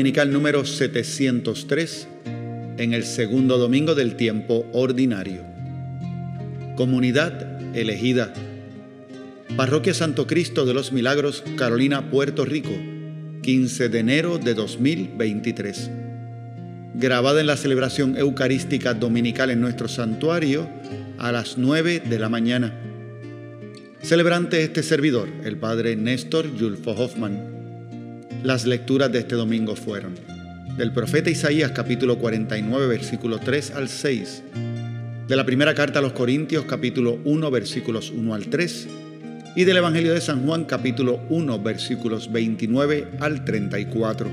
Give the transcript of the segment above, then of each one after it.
Dominical número 703 en el segundo domingo del tiempo ordinario. Comunidad elegida. Parroquia Santo Cristo de los Milagros, Carolina, Puerto Rico, 15 de enero de 2023. Grabada en la celebración eucarística dominical en nuestro santuario a las 9 de la mañana. Celebrante este servidor, el padre Néstor Yulfo Hoffman. Las lecturas de este domingo fueron del profeta Isaías capítulo 49 versículo 3 al 6, de la primera carta a los Corintios capítulo 1 versículos 1 al 3 y del Evangelio de San Juan capítulo 1 versículos 29 al 34.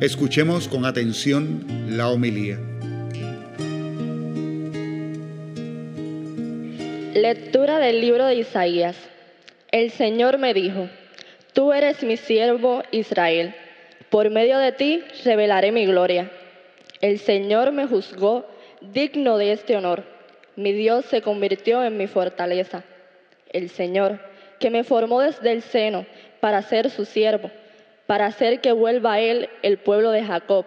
Escuchemos con atención la homilía. Lectura del libro de Isaías. El Señor me dijo, Tú eres mi siervo Israel, por medio de ti revelaré mi gloria. El Señor me juzgó digno de este honor. Mi Dios se convirtió en mi fortaleza. El Señor, que me formó desde el seno para ser su siervo, para hacer que vuelva a él el pueblo de Jacob,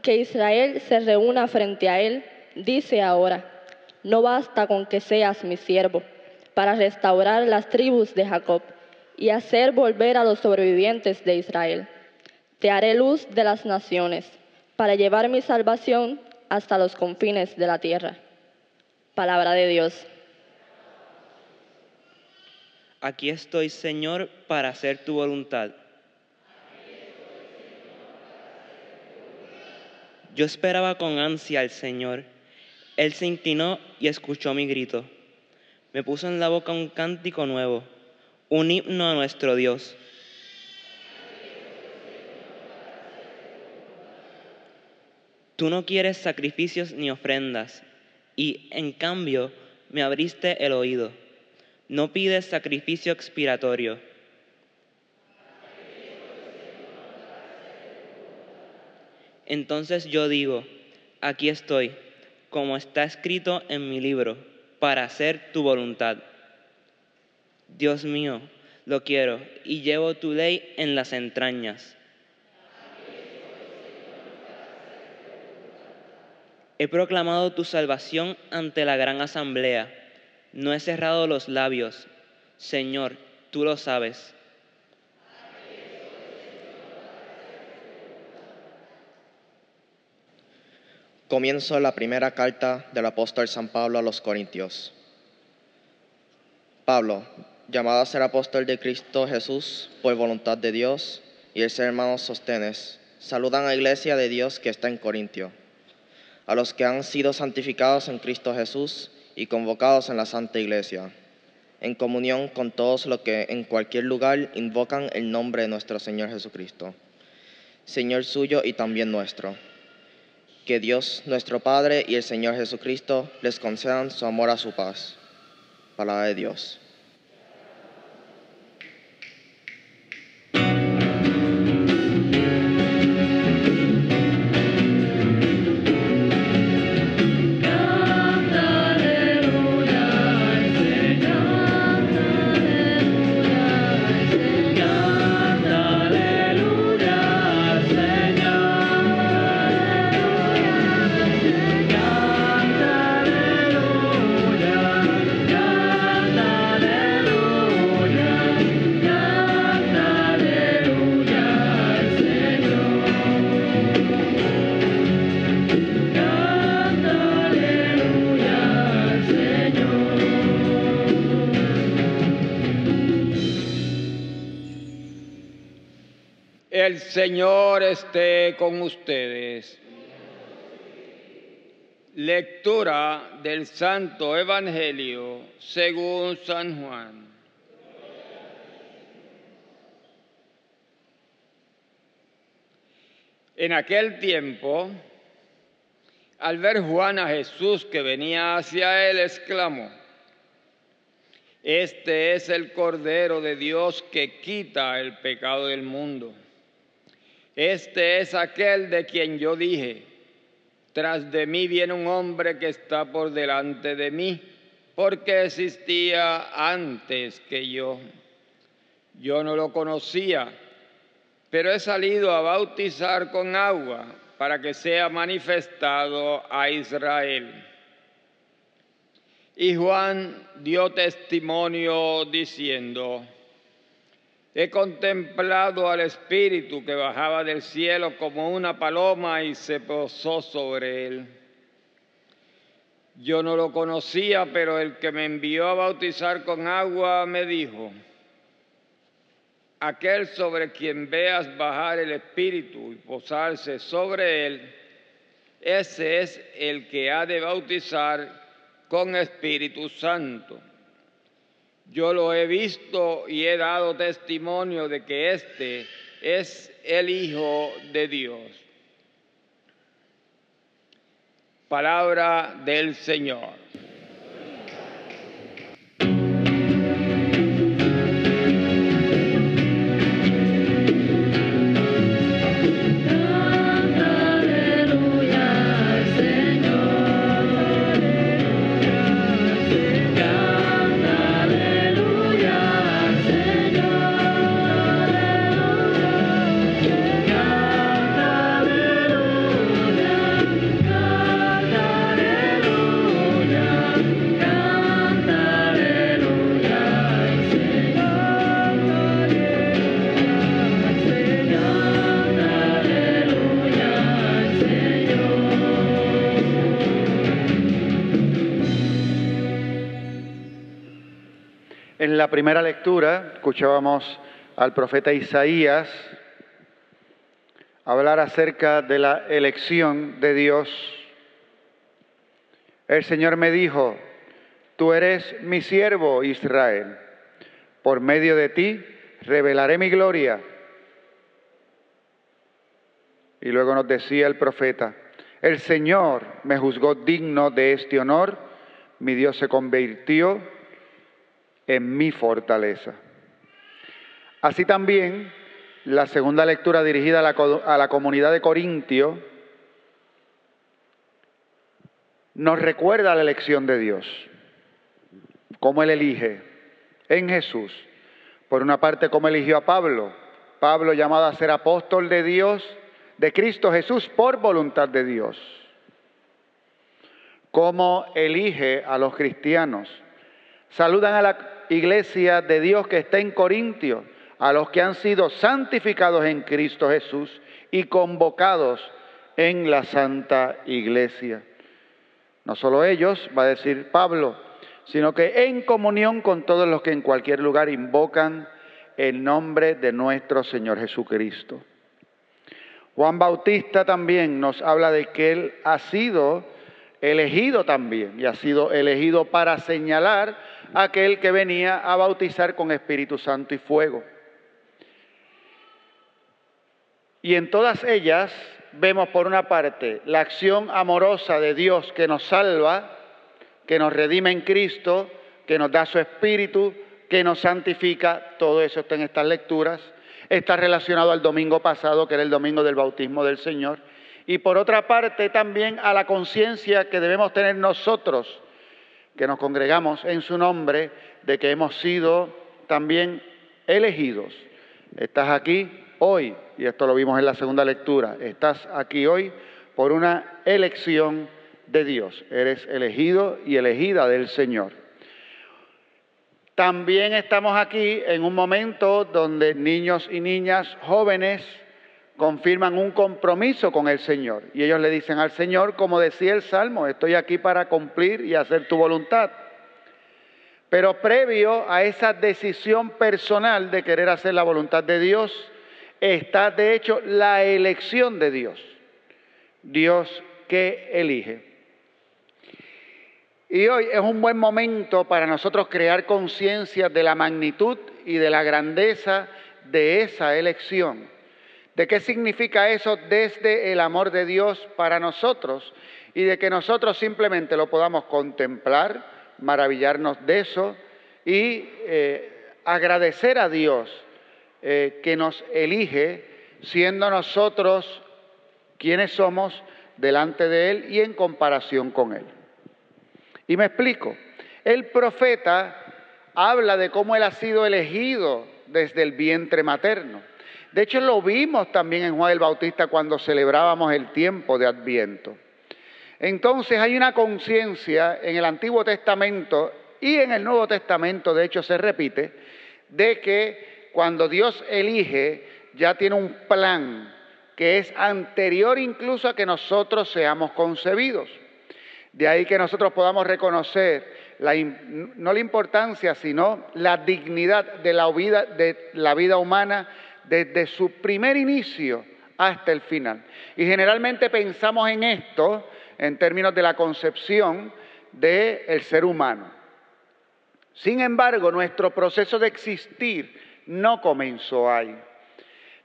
que Israel se reúna frente a él, dice ahora, no basta con que seas mi siervo, para restaurar las tribus de Jacob y hacer volver a los sobrevivientes de Israel. Te haré luz de las naciones, para llevar mi salvación hasta los confines de la tierra. Palabra de Dios. Aquí estoy, Señor, para hacer tu voluntad. Yo esperaba con ansia al Señor. Él se inclinó y escuchó mi grito. Me puso en la boca un cántico nuevo un himno a nuestro Dios. Tú no quieres sacrificios ni ofrendas, y en cambio me abriste el oído. No pides sacrificio expiratorio. Entonces yo digo, aquí estoy, como está escrito en mi libro, para hacer tu voluntad. Dios mío, lo quiero y llevo tu ley en las entrañas. He proclamado tu salvación ante la gran asamblea. No he cerrado los labios. Señor, tú lo sabes. Comienzo la primera carta del apóstol San Pablo a los Corintios. Pablo, llamado a ser apóstol de Cristo Jesús por voluntad de Dios, y el ser hermanos sostenes, saludan a la iglesia de Dios que está en Corintio, a los que han sido santificados en Cristo Jesús y convocados en la Santa Iglesia, en comunión con todos los que en cualquier lugar invocan el nombre de nuestro Señor Jesucristo, Señor suyo y también nuestro. Que Dios, nuestro Padre y el Señor Jesucristo les concedan su amor a su paz. Palabra de Dios. Señor esté con ustedes. Lectura del Santo Evangelio según San Juan. En aquel tiempo, al ver Juan a Jesús que venía hacia él, exclamó, Este es el Cordero de Dios que quita el pecado del mundo. Este es aquel de quien yo dije, tras de mí viene un hombre que está por delante de mí, porque existía antes que yo. Yo no lo conocía, pero he salido a bautizar con agua para que sea manifestado a Israel. Y Juan dio testimonio diciendo, he contemplado al Espíritu que bajaba del cielo como una paloma y se posó sobre él. Yo no lo conocía, pero el que me envió a bautizar con agua me dijo, aquel sobre quien veas bajar el Espíritu y posarse sobre él, ese es el que ha de bautizar con Espíritu Santo. Yo lo he visto y he dado testimonio de que este es el Hijo de Dios. Palabra del Señor. En la primera lectura escuchábamos al profeta Isaías hablar acerca de la elección de Dios. El Señor me dijo, tú eres mi siervo Israel, por medio de ti revelaré mi gloria. Y luego nos decía el profeta, el Señor me juzgó digno de este honor, mi Dios se convirtió en mi fortaleza. Así también, la segunda lectura dirigida a la, a la comunidad de Corintio nos recuerda la elección de Dios, cómo Él elige en Jesús. Por una parte, cómo eligió a Pablo, Pablo llamado a ser apóstol de Dios, de Cristo Jesús, por voluntad de Dios. Cómo elige a los cristianos. Saludan a la iglesia de Dios que está en Corintio, a los que han sido santificados en Cristo Jesús y convocados en la santa iglesia. No solo ellos, va a decir Pablo, sino que en comunión con todos los que en cualquier lugar invocan el nombre de nuestro Señor Jesucristo. Juan Bautista también nos habla de que él ha sido elegido también y ha sido elegido para señalar aquel que venía a bautizar con Espíritu Santo y fuego. Y en todas ellas vemos por una parte la acción amorosa de Dios que nos salva, que nos redime en Cristo, que nos da su Espíritu, que nos santifica, todo eso está en estas lecturas, está relacionado al domingo pasado, que era el domingo del bautismo del Señor, y por otra parte también a la conciencia que debemos tener nosotros que nos congregamos en su nombre, de que hemos sido también elegidos. Estás aquí hoy, y esto lo vimos en la segunda lectura, estás aquí hoy por una elección de Dios. Eres elegido y elegida del Señor. También estamos aquí en un momento donde niños y niñas jóvenes confirman un compromiso con el Señor. Y ellos le dicen al Señor, como decía el Salmo, estoy aquí para cumplir y hacer tu voluntad. Pero previo a esa decisión personal de querer hacer la voluntad de Dios, está de hecho la elección de Dios. Dios que elige. Y hoy es un buen momento para nosotros crear conciencia de la magnitud y de la grandeza de esa elección de qué significa eso desde el amor de Dios para nosotros y de que nosotros simplemente lo podamos contemplar, maravillarnos de eso y eh, agradecer a Dios eh, que nos elige siendo nosotros quienes somos delante de Él y en comparación con Él. Y me explico, el profeta habla de cómo Él ha sido elegido desde el vientre materno De hecho, lo vimos también en Juan el Bautista cuando celebrábamos el tiempo de Adviento. Entonces hay una conciencia en el Antiguo Testamento y en el Nuevo Testamento, de hecho, se repite, de que cuando Dios elige, ya tiene un plan que es anterior incluso a que nosotros seamos concebidos. De ahí que nosotros podamos reconocer no la importancia, sino la dignidad de la vida, de la vida humana desde su primer inicio hasta el final. Y generalmente pensamos en esto en términos de la concepción del ser humano. Sin embargo, nuestro proceso de existir no comenzó ahí.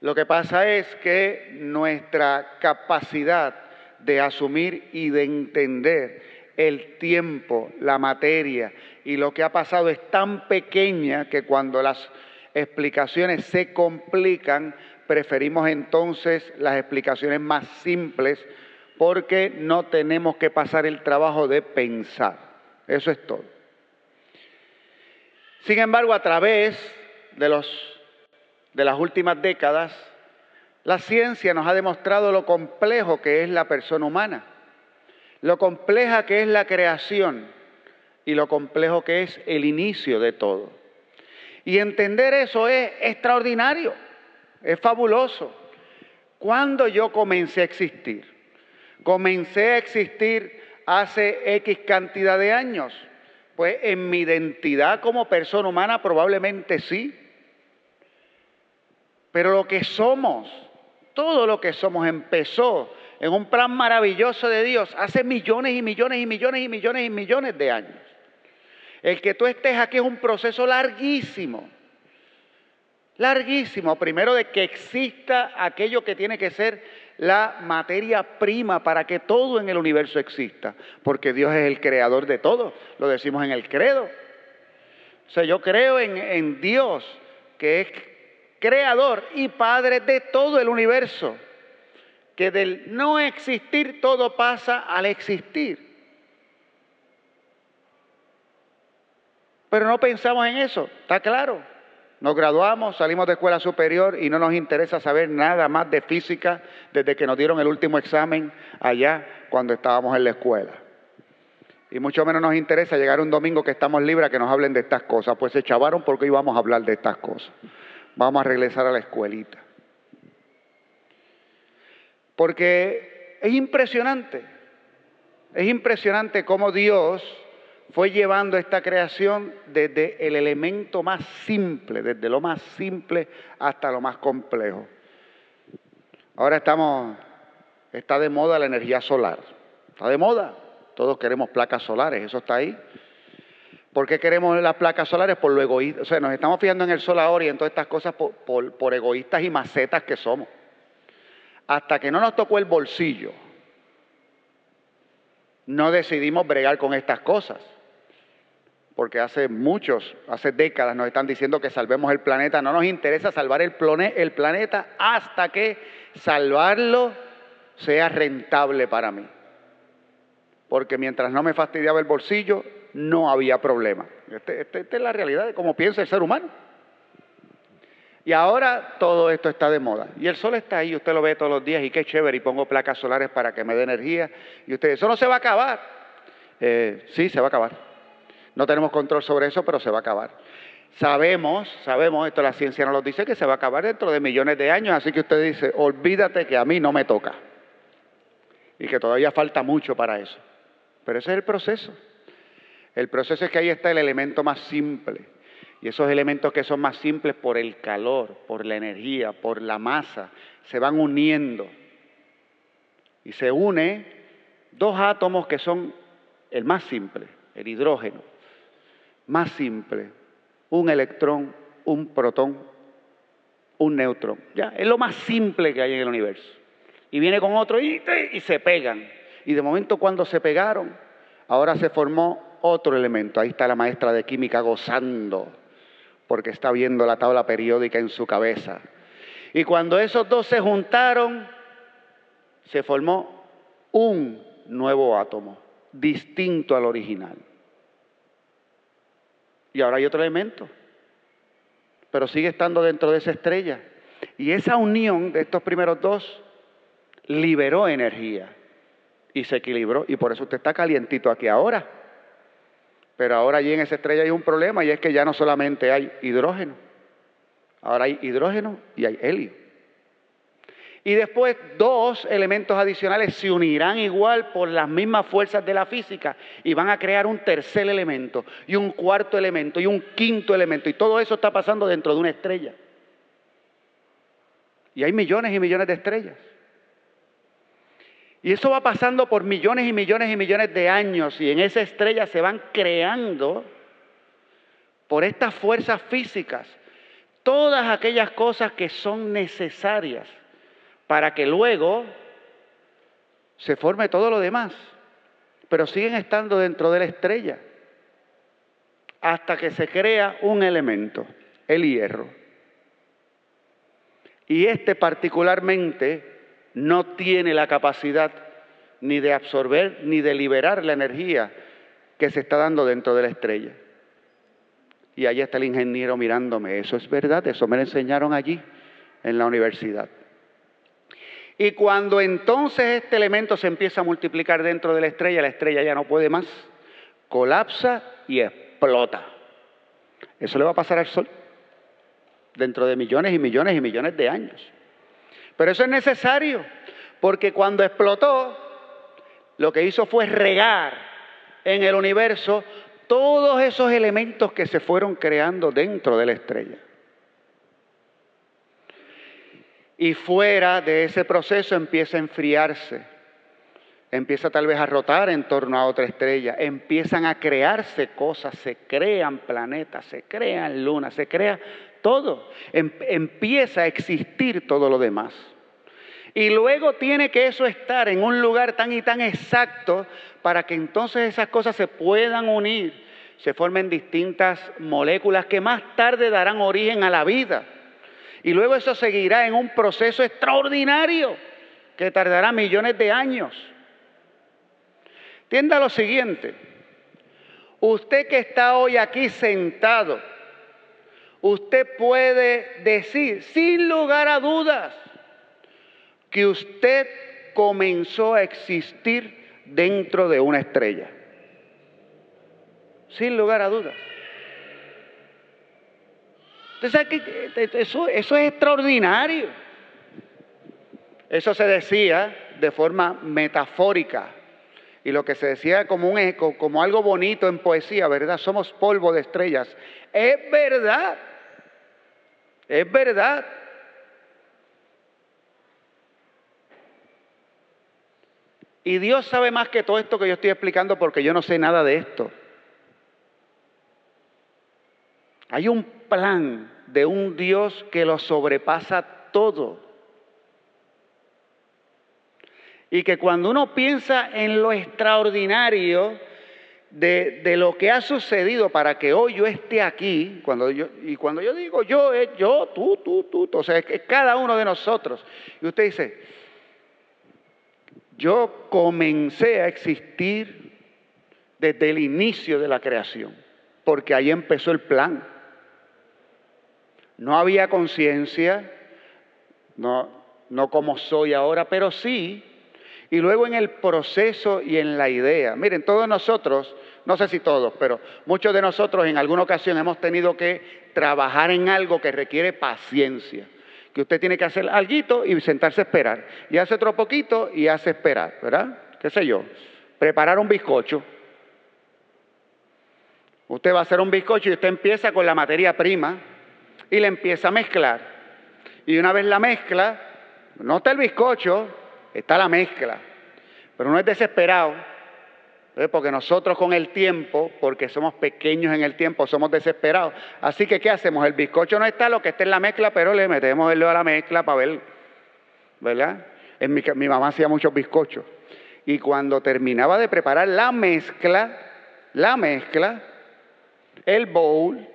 Lo que pasa es que nuestra capacidad de asumir y de entender el tiempo, la materia y lo que ha pasado es tan pequeña que cuando las explicaciones se complican, preferimos entonces las explicaciones más simples porque no tenemos que pasar el trabajo de pensar. Eso es todo. Sin embargo, a través de, los, de las últimas décadas, la ciencia nos ha demostrado lo complejo que es la persona humana, lo compleja que es la creación y lo complejo que es el inicio de todo. Y entender eso es extraordinario, es fabuloso. Cuando yo comencé a existir? Comencé a existir hace X cantidad de años. Pues en mi identidad como persona humana probablemente sí. Pero lo que somos, todo lo que somos empezó en un plan maravilloso de Dios hace millones y millones y millones y millones y millones de años. El que tú estés aquí es un proceso larguísimo, larguísimo. Primero de que exista aquello que tiene que ser la materia prima para que todo en el universo exista, porque Dios es el creador de todo, lo decimos en el credo. O sea, yo creo en, en Dios, que es creador y padre de todo el universo, que del no existir todo pasa al existir. Pero no pensamos en eso, está claro. Nos graduamos, salimos de escuela superior y no nos interesa saber nada más de física desde que nos dieron el último examen allá cuando estábamos en la escuela. Y mucho menos nos interesa llegar un domingo que estamos libres a que nos hablen de estas cosas. Pues se chavaron porque íbamos a hablar de estas cosas. Vamos a regresar a la escuelita. Porque es impresionante, es impresionante cómo Dios fue llevando esta creación desde el elemento más simple, desde lo más simple hasta lo más complejo. Ahora estamos, está de moda la energía solar, está de moda, todos queremos placas solares, eso está ahí. ¿Por qué queremos las placas solares? Por lo egoísta. O sea, nos estamos fijando en el sol ahora y en todas estas cosas por, por egoístas y macetas que somos. Hasta que no nos tocó el bolsillo, no decidimos bregar con estas cosas porque hace muchos, hace décadas nos están diciendo que salvemos el planeta. No nos interesa salvar el, planeta hasta que salvarlo sea rentable para mí. Porque mientras no me fastidiaba el bolsillo, no había problema. Este, este, esta es la realidad de cómo piensa el ser humano. Y ahora todo esto está de moda. Y el sol está ahí, usted lo ve todos los días y qué chévere. Y pongo placas solares para que me dé energía. Y usted, eso no se va a acabar. Eh, sí, se va a acabar. No tenemos control sobre eso, pero se va a acabar. Sabemos, sabemos, esto la ciencia nos lo dice, que se va a acabar dentro de millones de años, así que usted dice, olvídate que a mí no me toca. Y que todavía falta mucho para eso. Pero ese es el proceso. El proceso es que ahí está el elemento más simple. Y esos elementos que son más simples por el calor, por la energía, por la masa, se van uniendo. Y se une dos átomos que son el más simple, el hidrógeno más simple, un electrón, un protón, un neutrón. Ya, es lo más simple que hay en el universo. Y viene con otro y, y se pegan. Y de momento cuando se pegaron, ahora se formó otro elemento. Ahí está la maestra de química gozando, porque está viendo la tabla periódica en su cabeza. Y cuando esos dos se juntaron, se formó un nuevo átomo, distinto al original. Y ahora hay otro elemento, pero sigue estando dentro de esa estrella. Y esa unión de estos primeros dos liberó energía y se equilibró. Y por eso usted está calientito aquí ahora. Pero ahora allí en esa estrella hay un problema y es que ya no solamente hay hidrógeno, ahora hay hidrógeno y hay helio. Y después dos elementos adicionales se unirán igual por las mismas fuerzas de la física y van a crear un tercer elemento y un cuarto elemento y un quinto elemento. Y todo eso está pasando dentro de una estrella. Y hay millones y millones de estrellas. Y eso va pasando por millones y millones y millones de años y en esa estrella se van creando por estas fuerzas físicas todas aquellas cosas que son necesarias para que luego se forme todo lo demás. Pero siguen estando dentro de la estrella hasta que se crea un elemento, el hierro. Y este particularmente no tiene la capacidad ni de absorber ni de liberar la energía que se está dando dentro de la estrella. Y allí está el ingeniero mirándome. Eso es verdad, eso me lo enseñaron allí en la universidad. Y cuando entonces este elemento se empieza a multiplicar dentro de la estrella, la estrella ya no puede más, colapsa y explota. Eso le va a pasar al Sol dentro de millones y millones y millones de años. Pero eso es necesario, porque cuando explotó, lo que hizo fue regar en el universo todos esos elementos que se fueron creando dentro de la estrella. Y fuera de ese proceso empieza a enfriarse, empieza tal vez a rotar en torno a otra estrella, empiezan a crearse cosas, se crean planetas, se crean lunas, se crea todo, em, empieza a existir todo lo demás. Y luego tiene que eso estar en un lugar tan y tan exacto para que entonces esas cosas se puedan unir, se formen distintas moléculas que más tarde darán origen a la vida. Y luego eso seguirá en un proceso extraordinario que tardará millones de años. Entienda lo siguiente, usted que está hoy aquí sentado, usted puede decir sin lugar a dudas que usted comenzó a existir dentro de una estrella. Sin lugar a dudas. Eso, eso es extraordinario. Eso se decía de forma metafórica. Y lo que se decía como un eco, como algo bonito en poesía, ¿verdad? Somos polvo de estrellas. Es verdad. Es verdad. Y Dios sabe más que todo esto que yo estoy explicando porque yo no sé nada de esto. Hay un plan de un Dios que lo sobrepasa todo. Y que cuando uno piensa en lo extraordinario de, lo que ha sucedido para que hoy yo esté aquí, cuando yo, y cuando yo digo yo, es yo, tú, tú, tú, o sea, es cada uno de nosotros. Y usted dice, yo comencé a existir desde el inicio de la creación, porque ahí empezó el plan. No había conciencia, no, no como soy ahora, pero sí. Y luego en el proceso y en la idea. Miren, todos nosotros, no sé si todos, pero muchos de nosotros en alguna ocasión hemos tenido que trabajar en algo que requiere paciencia. Que usted tiene que hacer algo y sentarse a esperar. Y hace otro poquito y hace esperar, ¿verdad? ¿Qué sé yo? Preparar un bizcocho. Usted va a hacer un bizcocho y usted empieza con la materia prima y le empieza a mezclar. Y una vez la mezcla, no está el bizcocho, está la mezcla. Pero no es desesperado, ¿eh? porque nosotros con el tiempo, porque somos pequeños en el tiempo, somos desesperados. Así que, ¿qué hacemos? El bizcocho no está, lo que está en la mezcla, pero le metemos el dedo a la mezcla para ver, ¿verdad? En mi, mi mamá hacía muchos bizcochos. Y cuando terminaba de preparar la mezcla, la mezcla, el bowl,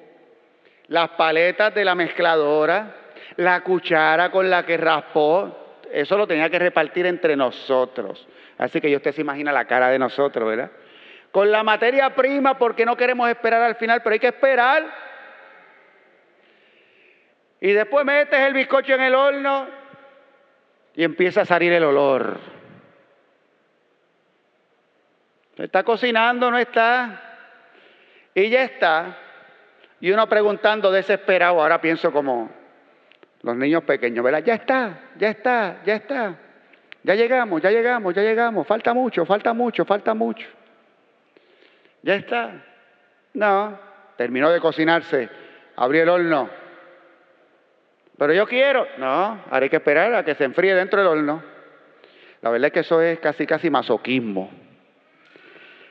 las paletas de la mezcladora, la cuchara con la que raspó, eso lo tenía que repartir entre nosotros. Así que usted se imagina la cara de nosotros, ¿verdad? Con la materia prima, porque no queremos esperar al final, pero hay que esperar. Y después metes el bizcocho en el horno y empieza a salir el olor. Está cocinando, no está. Y ya está. Y uno preguntando desesperado, ahora pienso como los niños pequeños, ¿verdad? Ya está, ya está, ya está. Ya llegamos, ya llegamos, ya llegamos. Falta mucho, falta mucho, falta mucho. Ya está. No, terminó de cocinarse. Abrió el horno. Pero yo quiero. No, haré que esperar a que se enfríe dentro del horno. La verdad es que eso es casi, casi masoquismo.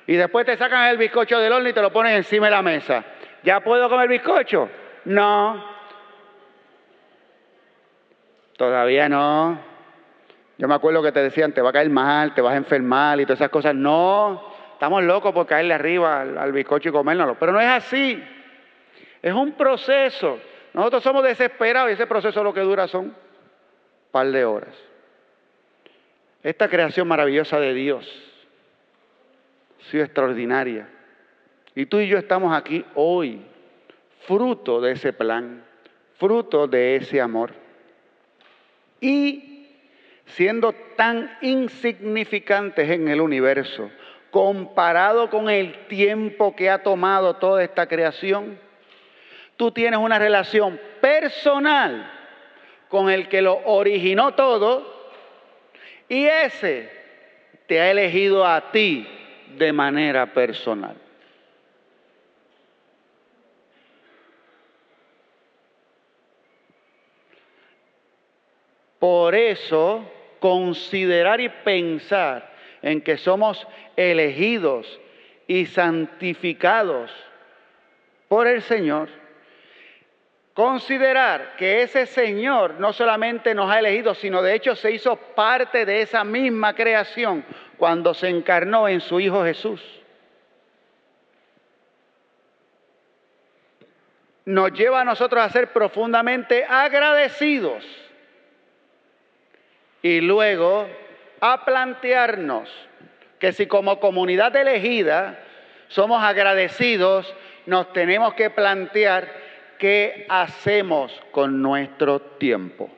Y después te sacan el bizcocho del horno y te lo ponen encima de la mesa. ¿Ya puedo comer bizcocho? No. Todavía no. Yo me acuerdo que te decían, te va a caer mal, te vas a enfermar y todas esas cosas. No, estamos locos por caerle arriba al, bizcocho y comérnoslo. Pero no es así. Es un proceso. Nosotros somos desesperados y ese proceso lo que dura son un par de horas. Esta creación maravillosa de Dios sido extraordinaria. Y tú y yo estamos aquí hoy, fruto de ese plan, fruto de ese amor. Y siendo tan insignificantes en el universo, comparado con el tiempo que ha tomado toda esta creación, tú tienes una relación personal con el que lo originó todo y ese te ha elegido a ti de manera personal. Por eso, considerar y pensar en que somos elegidos y santificados por el Señor, considerar que ese Señor no solamente nos ha elegido, sino de hecho se hizo parte de esa misma creación cuando se encarnó en su Hijo Jesús. Nos lleva a nosotros a ser profundamente agradecidos y luego a plantearnos que si como comunidad elegida somos agradecidos, nos tenemos que plantear qué hacemos con nuestro tiempo.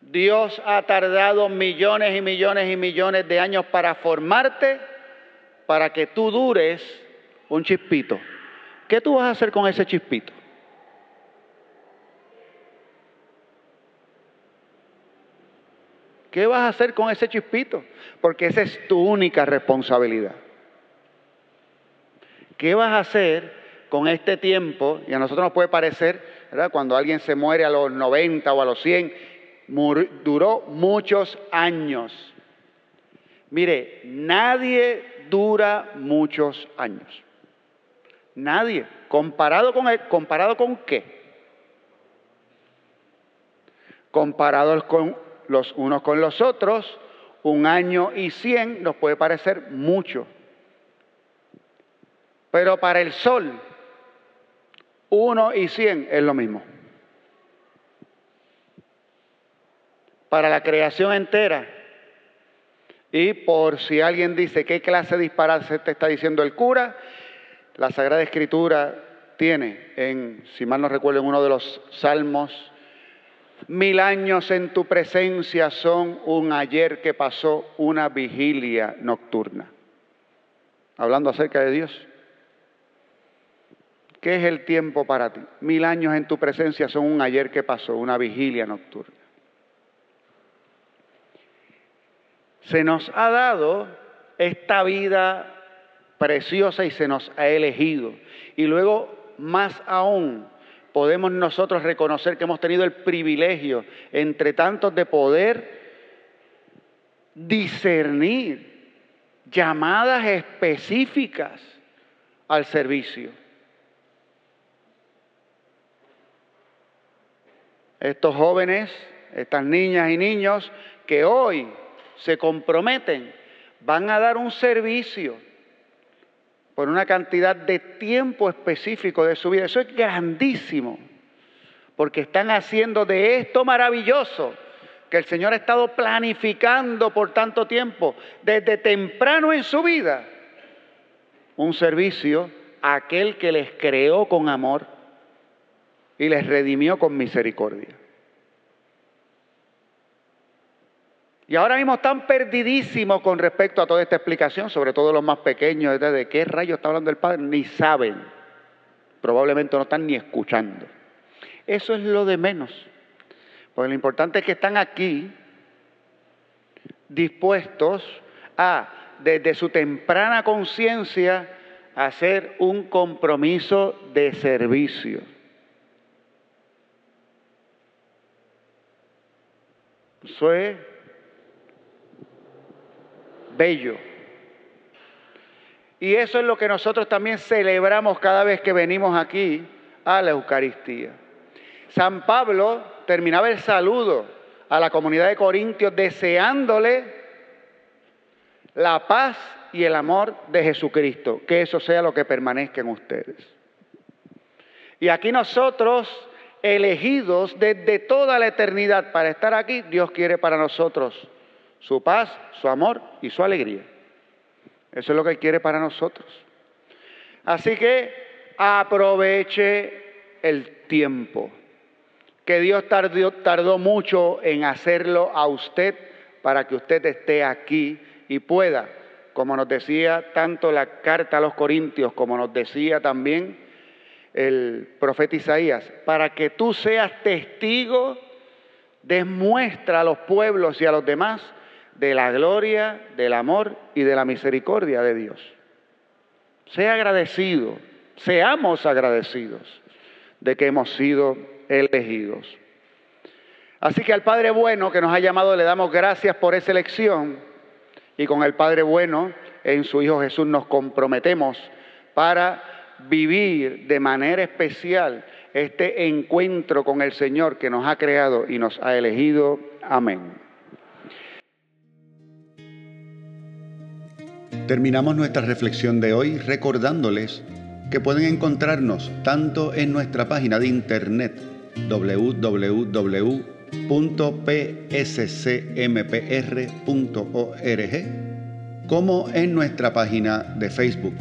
Dios ha tardado millones y millones y millones de años para formarte, para que tú dures un chispito. ¿Qué tú vas a hacer con ese chispito? ¿Qué vas a hacer con ese chispito? Porque esa es tu única responsabilidad. ¿Qué vas a hacer con este tiempo? Y a nosotros nos puede parecer, ¿verdad? Cuando alguien se muere a los 90 o a los 100, duró muchos años. Mire, nadie dura muchos años. Nadie. ¿Comparado con, él, ¿comparado con qué? Comparados con los unos con los otros, un año y cien nos puede parecer mucho. Pero para el sol, uno y cien es lo mismo. para la creación entera. Y por si alguien dice qué clase de disparate te está diciendo el cura, la Sagrada Escritura tiene en, si mal no recuerdo, en uno de los salmos, mil años en tu presencia son un ayer que pasó una vigilia nocturna. Hablando acerca de Dios. ¿Qué es el tiempo para ti? Mil años en tu presencia son un ayer que pasó, una vigilia nocturna. Se nos ha dado esta vida preciosa y se nos ha elegido. Y luego, más aún, podemos nosotros reconocer que hemos tenido el privilegio, entre tantos, de poder discernir llamadas específicas al servicio. Estos jóvenes, estas niñas y niños que hoy se comprometen, van a dar un servicio por una cantidad de tiempo específico de su vida. Eso es grandísimo, porque están haciendo de esto maravilloso que el Señor ha estado planificando por tanto tiempo, desde temprano en su vida, un servicio aquel que les creó con amor y les redimió con misericordia. Y ahora mismo están perdidísimos con respecto a toda esta explicación, sobre todo los más pequeños, de qué rayo está hablando el Padre, ni saben. Probablemente no están ni escuchando. Eso es lo de menos. Porque lo importante es que están aquí dispuestos a, desde su temprana conciencia, hacer un compromiso de servicio. Eso es bello. Y eso es lo que nosotros también celebramos cada vez que venimos aquí a la Eucaristía. San Pablo terminaba el saludo a la comunidad de Corintios deseándole la paz y el amor de Jesucristo, que eso sea lo que permanezca en ustedes. Y aquí nosotros, elegidos desde toda la eternidad para estar aquí, Dios quiere para nosotros su paz, su amor y su alegría. Eso es lo que quiere para nosotros. Así que aproveche el tiempo, que Dios tardó, tardó mucho en hacerlo a usted para que usted esté aquí y pueda, como nos decía tanto la carta a los Corintios, como nos decía también el profeta Isaías, para que tú seas testigo, demuestra a los pueblos y a los demás de la gloria, del amor y de la misericordia de Dios. Sea agradecido, seamos agradecidos de que hemos sido elegidos. Así que al Padre bueno que nos ha llamado le damos gracias por esa elección y con el Padre bueno en su Hijo Jesús nos comprometemos para vivir de manera especial este encuentro con el Señor que nos ha creado y nos ha elegido. Amén. Terminamos nuestra reflexión de hoy recordándoles que pueden encontrarnos tanto en nuestra página de internet www.pscmpr.org como en nuestra página de Facebook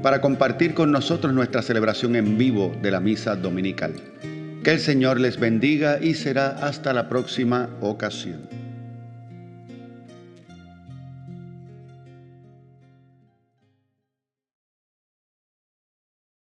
para compartir con nosotros nuestra celebración en vivo de la misa dominical. Que el Señor les bendiga y será hasta la próxima ocasión.